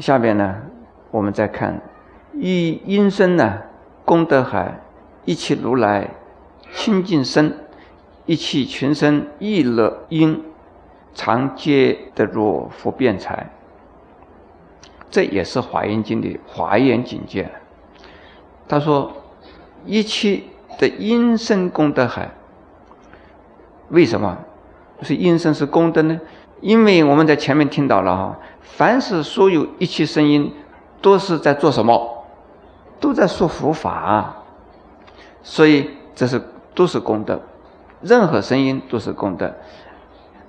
下面呢，我们再看，一音声呢，功德海，一气如来清净身，一气群生意乐音，常皆得若佛辩才。这也是华严经的华严境界。他说，一气的音声功德海，为什么是音声是功德呢？因为我们在前面听到了哈，凡是所有一切声音，都是在做什么？都在说佛法，所以这是都是功德，任何声音都是功德。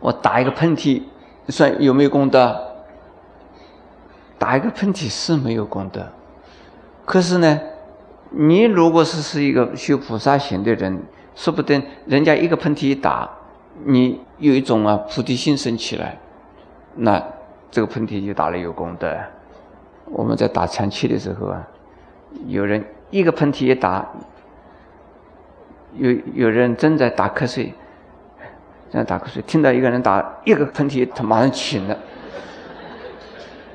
我打一个喷嚏，算有没有功德？打一个喷嚏是没有功德，可是呢，你如果是是一个修菩萨行的人，说不定人家一个喷嚏一打。你有一种啊菩提心升起来，那这个喷嚏就打了有功德。我们在打禅气的时候啊，有人一个喷嚏一打，有有人正在打瞌睡，正在打瞌睡，听到一个人打一个喷嚏，他马上醒了，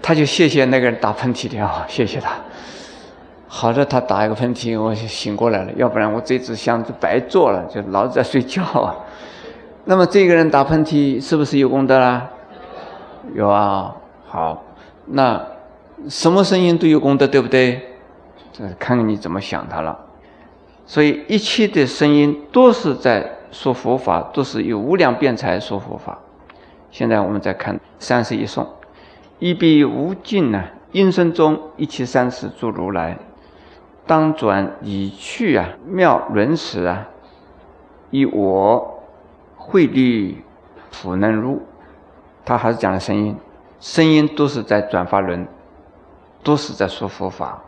他就谢谢那个人打喷嚏的啊，谢谢他。好在他打一个喷嚏，我就醒过来了，要不然我这支香就白做了，就老在睡觉啊。那么这个人打喷嚏是不是有功德啦？有啊，好，那什么声音都有功德，对不对？这看看你怎么想它了。所以一切的声音都是在说佛法，都是有无量辩才说佛法。现在我们再看三十一颂：一笔无尽呢，音声中一切三世诸如来，当转已去啊，妙轮时啊，以我。慧律普能入，他还是讲的声音，声音都是在转发轮，都是在说佛法，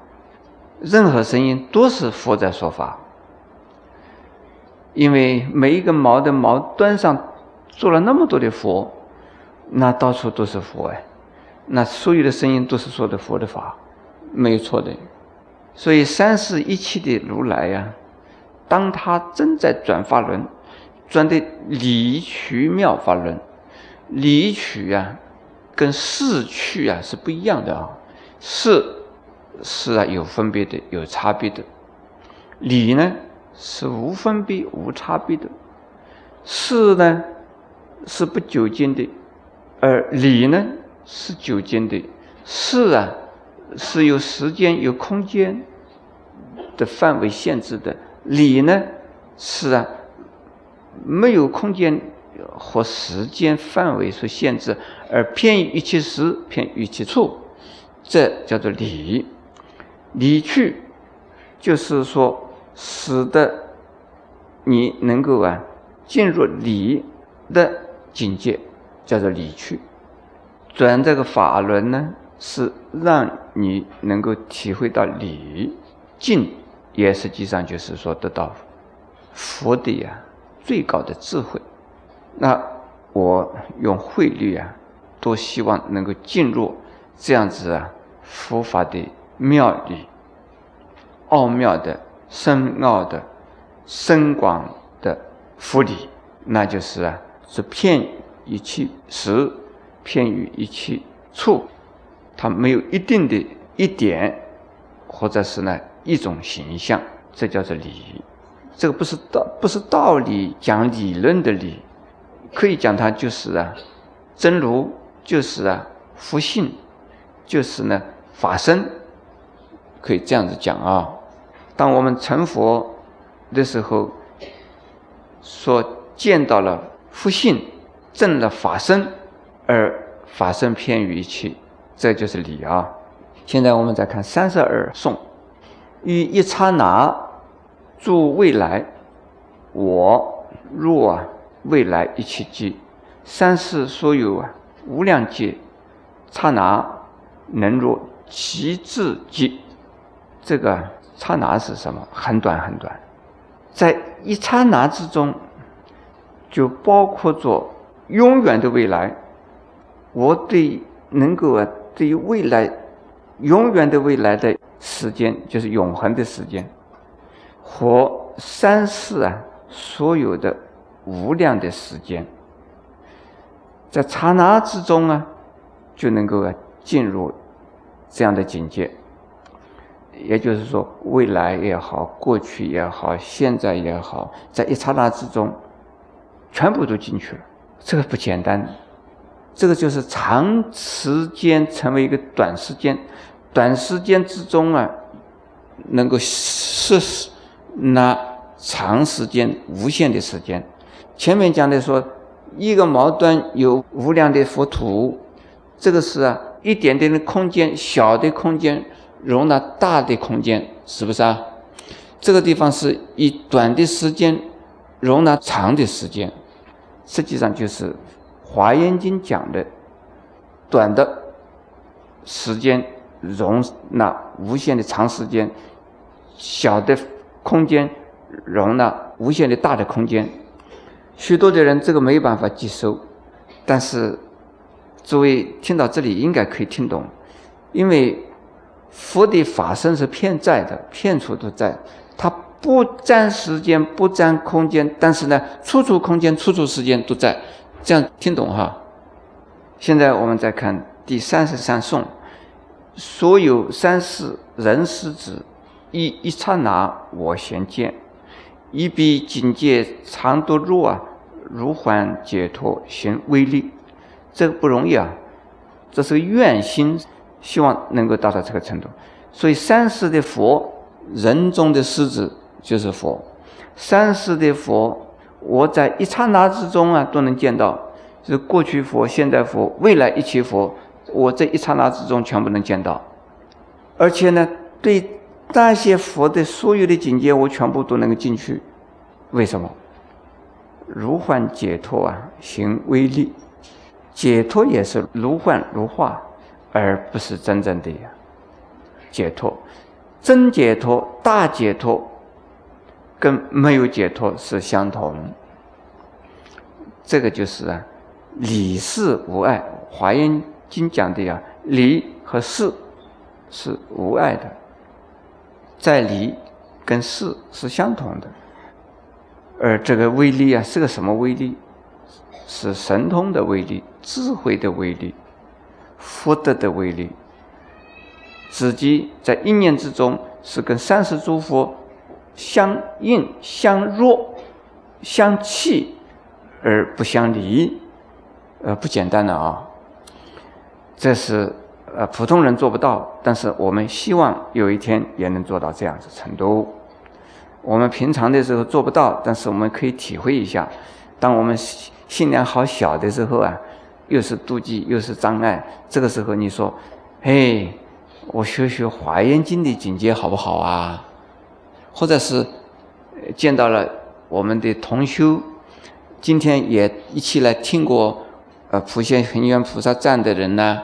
任何声音都是佛在说法，因为每一个毛的毛端上做了那么多的佛，那到处都是佛哎，那所有的声音都是说的佛的法，没有错的，所以三世一切的如来呀，当他正在转发轮。转的离去妙法论，离去啊，跟逝去啊是不一样的啊。逝是啊有分别的，有差别的；离呢是无分别、无差别的。逝呢是不久经的，而离呢是久经的。逝啊是有时间、有空间的范围限制的，离呢是啊。没有空间和时间范围所限制，而偏于一切时，偏于一切处，这叫做理。理去，就是说使得你能够啊进入理的境界，叫做理去。转这个法轮呢，是让你能够体会到理静，也实际上就是说得到佛的呀。最高的智慧，那我用慧律啊，多希望能够进入这样子啊佛法的妙理、奥妙的、深奥的、深广的佛理，那就是啊，是骗一切时，骗于一切处，它没有一定的一点，或者是呢一种形象，这叫做理。这个不是道，不是道理，讲理论的理，可以讲它就是啊，真如就是啊，佛性就是呢，法身，可以这样子讲啊。当我们成佛的时候，所见到了佛性，证了法身，而法身偏于一切，这就是理啊。现在我们再看三十二颂，于一刹那。诸未来，我若未来一切界，三世所有啊无量界，刹那能入其智界。这个刹那是什么？很短很短，在一刹那之中，就包括着永远的未来。我对能够啊对于未来永远的未来的时间，就是永恒的时间。和三世啊，所有的无量的时间，在刹那之中啊，就能够进入这样的境界。也就是说，未来也好，过去也好，现在也好，在一刹那之中，全部都进去了。这个不简单，这个就是长时间成为一个短时间，短时间之中啊，能够是那长时间无限的时间。前面讲的说，一个毛端有无量的佛土，这个是啊，一点点的空间，小的空间。容纳大的空间，是不是啊？这个地方是以短的时间容纳长的时间，实际上就是《华严经》讲的短的时间容纳无限的长时间，小的空间容纳无限的大的空间。许多的人这个没有办法接受，但是诸位听到这里应该可以听懂，因为。佛的法身是片在的，片处都在，它不占时间，不占空间，但是呢，处处空间、处处时间都在。这样听懂哈？现在我们再看第三十三颂：所有三世人师子，一一刹那我先见，一笔境界常多弱啊，如幻解脱行威力，这个不容易啊，这是愿心。希望能够达到这个程度，所以三世的佛，人中的狮子就是佛。三世的佛，我在一刹那之中啊都能见到，是过去佛、现在佛、未来一切佛，我这一刹那之中全部能见到。而且呢，对那些佛的所有的境界，我全部都能够进去。为什么？如幻解脱啊，行威力，解脱也是如幻如化。而不是真正的解脱，真解脱、大解脱，跟没有解脱是相同。这个就是啊，理事无碍。华严经讲的呀，理和事是无碍的，在离跟是是相同的。而这个威力啊，是个什么威力？是神通的威力，智慧的威力。福德的威力，自己在一念之中是跟三世诸佛相应、相若、相契而不相离，呃，不简单的啊。这是呃普通人做不到，但是我们希望有一天也能做到这样子程度。我们平常的时候做不到，但是我们可以体会一下，当我们心量好小的时候啊。又是妒忌，又是障碍。这个时候，你说：“嘿，我学学《华严经》的境界好不好啊？”或者是见到了我们的同修，今天也一起来听过呃普贤恒愿菩萨赞的人呢，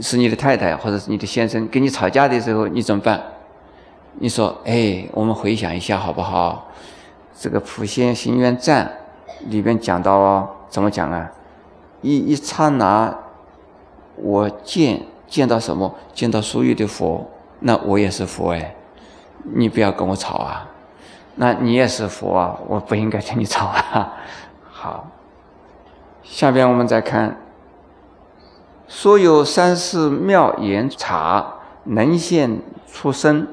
是你的太太或者是你的先生，跟你吵架的时候，你怎么办？你说：“哎，我们回想一下好不好？这个普贤行愿赞里边讲到怎么讲啊？”一一刹那，我见见到什么？见到所有的佛，那我也是佛哎！你不要跟我吵啊！那你也是佛啊！我不应该跟你吵啊！好，下边我们再看，所有三世妙言茶能现出生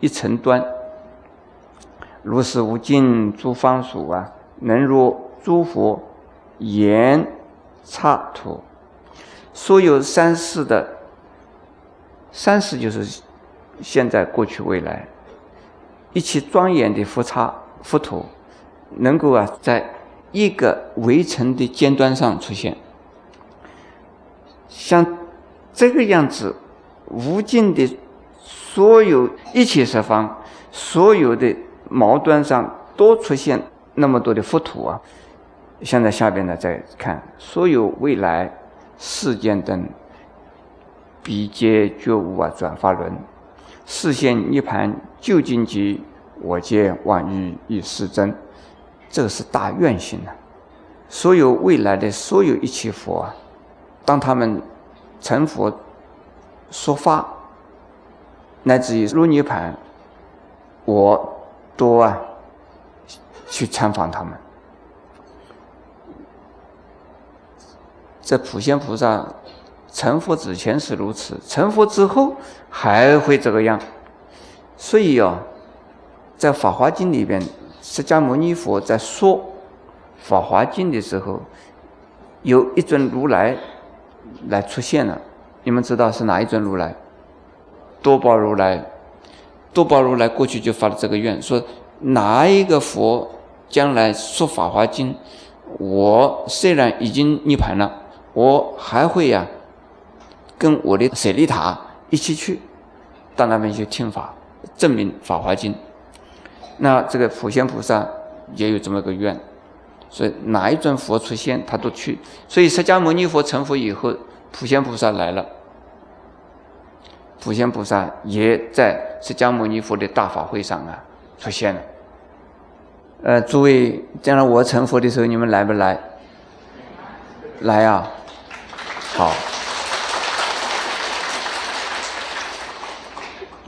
一层端，如是无尽诸方属啊，能若诸佛言。插图，所有三世的三世就是现在、过去、未来，一起庄严的佛刹佛土，能够啊，在一个围城的尖端上出现，像这个样子，无尽的所有一切十方，所有的毛端上都出现那么多的佛土啊。现在下边呢，再看所有未来世间灯，比皆觉悟啊，转法轮，视现涅盘究竟极，我见万欲亦是真，这个是大愿心呐。所有未来的所有一切佛啊，当他们成佛说法，乃至于入涅盘，我都啊去参访他们。这普贤菩萨成佛之前是如此，成佛之后还会这个样。所以啊，在《法华经》里边，释迦牟尼佛在说《法华经》的时候，有一尊如来来出现了。你们知道是哪一尊如来？多宝如来。多宝如来过去就发了这个愿，说哪一个佛将来说《法华经》，我虽然已经涅盘了，我还会呀，跟我的舍利塔一起去到那边去听法，证明《法华经》。那这个普贤菩萨也有这么个愿，所以哪一尊佛出现，他都去。所以释迦牟尼佛成佛以后，普贤菩萨来了。普贤菩萨也在释迦牟尼佛的大法会上啊出现了。呃，诸位，将来我成佛的时候，你们来不来？来啊！好，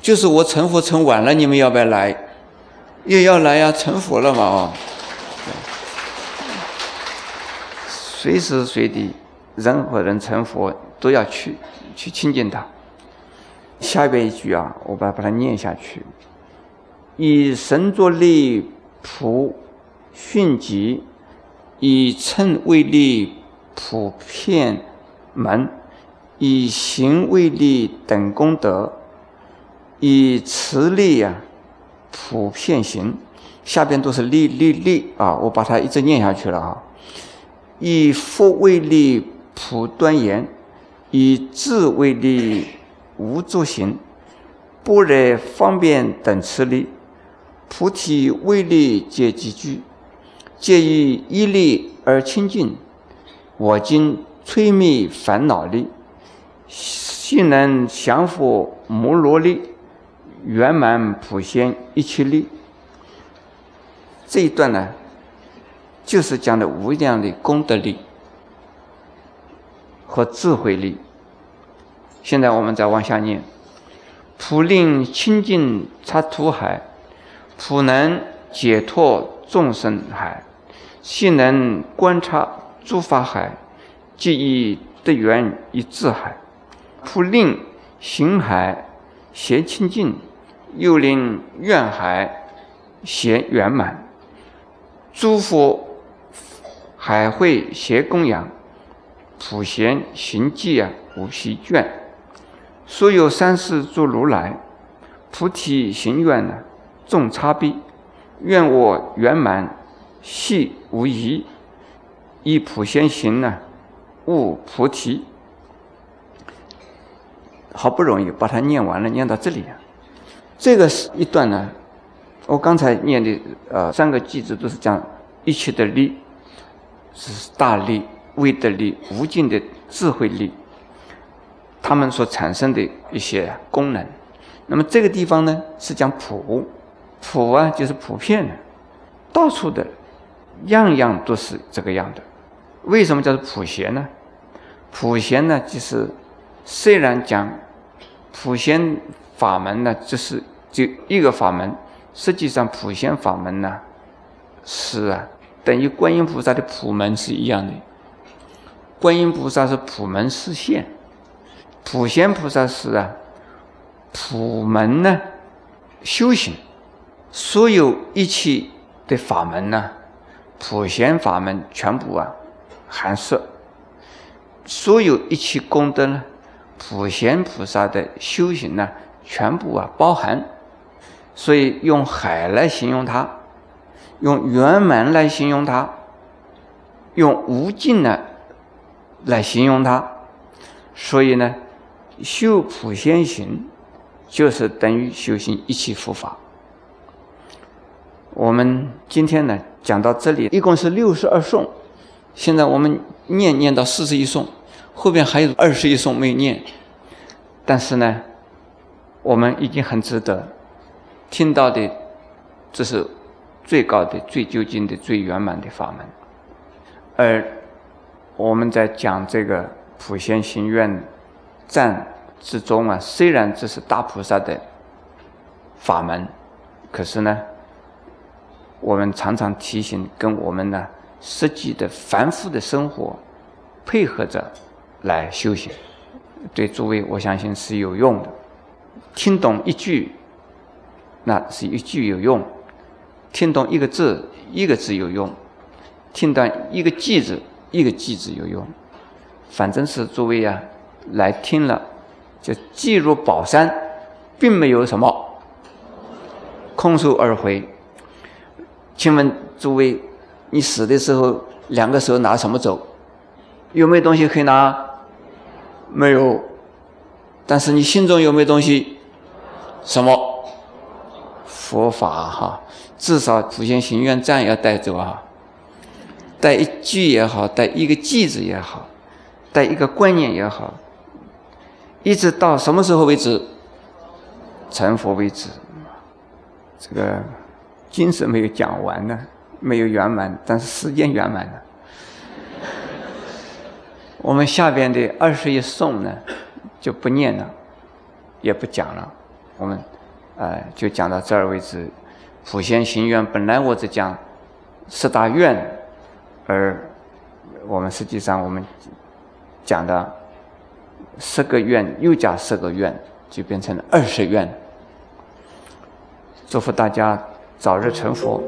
就是我成佛成晚了，你们要不要来？也要来呀，成佛了嘛哦。随时随地，任何人成佛都要去，去亲近他。下边一句啊，我把把它念下去。以身作力，普迅疾；以称为力，普遍门；以行为力，等功德；以慈力呀，普遍行。下边都是力力力啊，我把它一直念下去了啊。以佛为力，普端严；以智为力。无作行，般若方便等持力，菩提威力皆集聚，皆以一力而清净。我今摧灭烦恼力，性能降伏摩罗力，圆满普贤一切力。这一段呢，就是讲的无量的功德力和智慧力。现在我们再往下念：普令清净刹土海，普能解脱众生海，悉能观察诸法海，即以得缘以智海。普令行海贤清净，又令愿海贤圆满。诸佛海会协供养，普贤行迹啊，无息倦。所有三世诸如来，菩提行愿呢，众差别，愿我圆满系无疑，以普贤行呢，悟菩提。好不容易把它念完了，念到这里啊，这个是一段呢。我刚才念的呃三个句子都是讲一切的利，是大力、威德力、无尽的智慧力。他们所产生的一些功能，那么这个地方呢是讲普，普啊就是普遍的，到处的，样样都是这个样的。为什么叫做普贤呢？普贤呢就是虽然讲普贤法门呢，就是就一个法门，实际上普贤法门呢是啊等于观音菩萨的普门是一样的，观音菩萨是普门示现。普贤菩萨是啊，普门呢，修行，所有一切的法门呢，普贤法门全部啊含摄，所有一切功德呢，普贤菩萨的修行呢，全部啊包含，所以用海来形容它，用圆满来形容它，用无尽呢来形容它，所以呢。修普贤行，就是等于修行一切佛法。我们今天呢讲到这里，一共是六十二颂。现在我们念念到四十一颂，后边还有二十一颂没念。但是呢，我们已经很值得听到的，这是最高的、最究竟的、最圆满的法门。而我们在讲这个普贤行愿。赞之中啊，虽然这是大菩萨的法门，可是呢，我们常常提醒跟我们呢实际的繁复的生活配合着来修行。对诸位我相信是有用的。听懂一句，那是一句有用；听懂一个字，一个字有用；听懂一个句子，一个句子有用。反正是诸位呀，来听了，就记入宝山，并没有什么空手而回。请问诸位，你死的时候两个手拿什么走？有没有东西可以拿？没有。但是你心中有没有东西？什么？佛法哈，至少普贤行愿赞要带走啊，带一句也好，带一个句子也好。带一个观念也好，一直到什么时候为止？成佛为止。这个精神没有讲完呢，没有圆满，但是时间圆满了。我们下边的二十一颂呢，就不念了，也不讲了。我们呃，就讲到这儿为止。普贤行愿本来我只讲十大愿，而我们实际上我们。讲的十个愿，又加十个愿，就变成了二十愿。祝福大家早日成佛。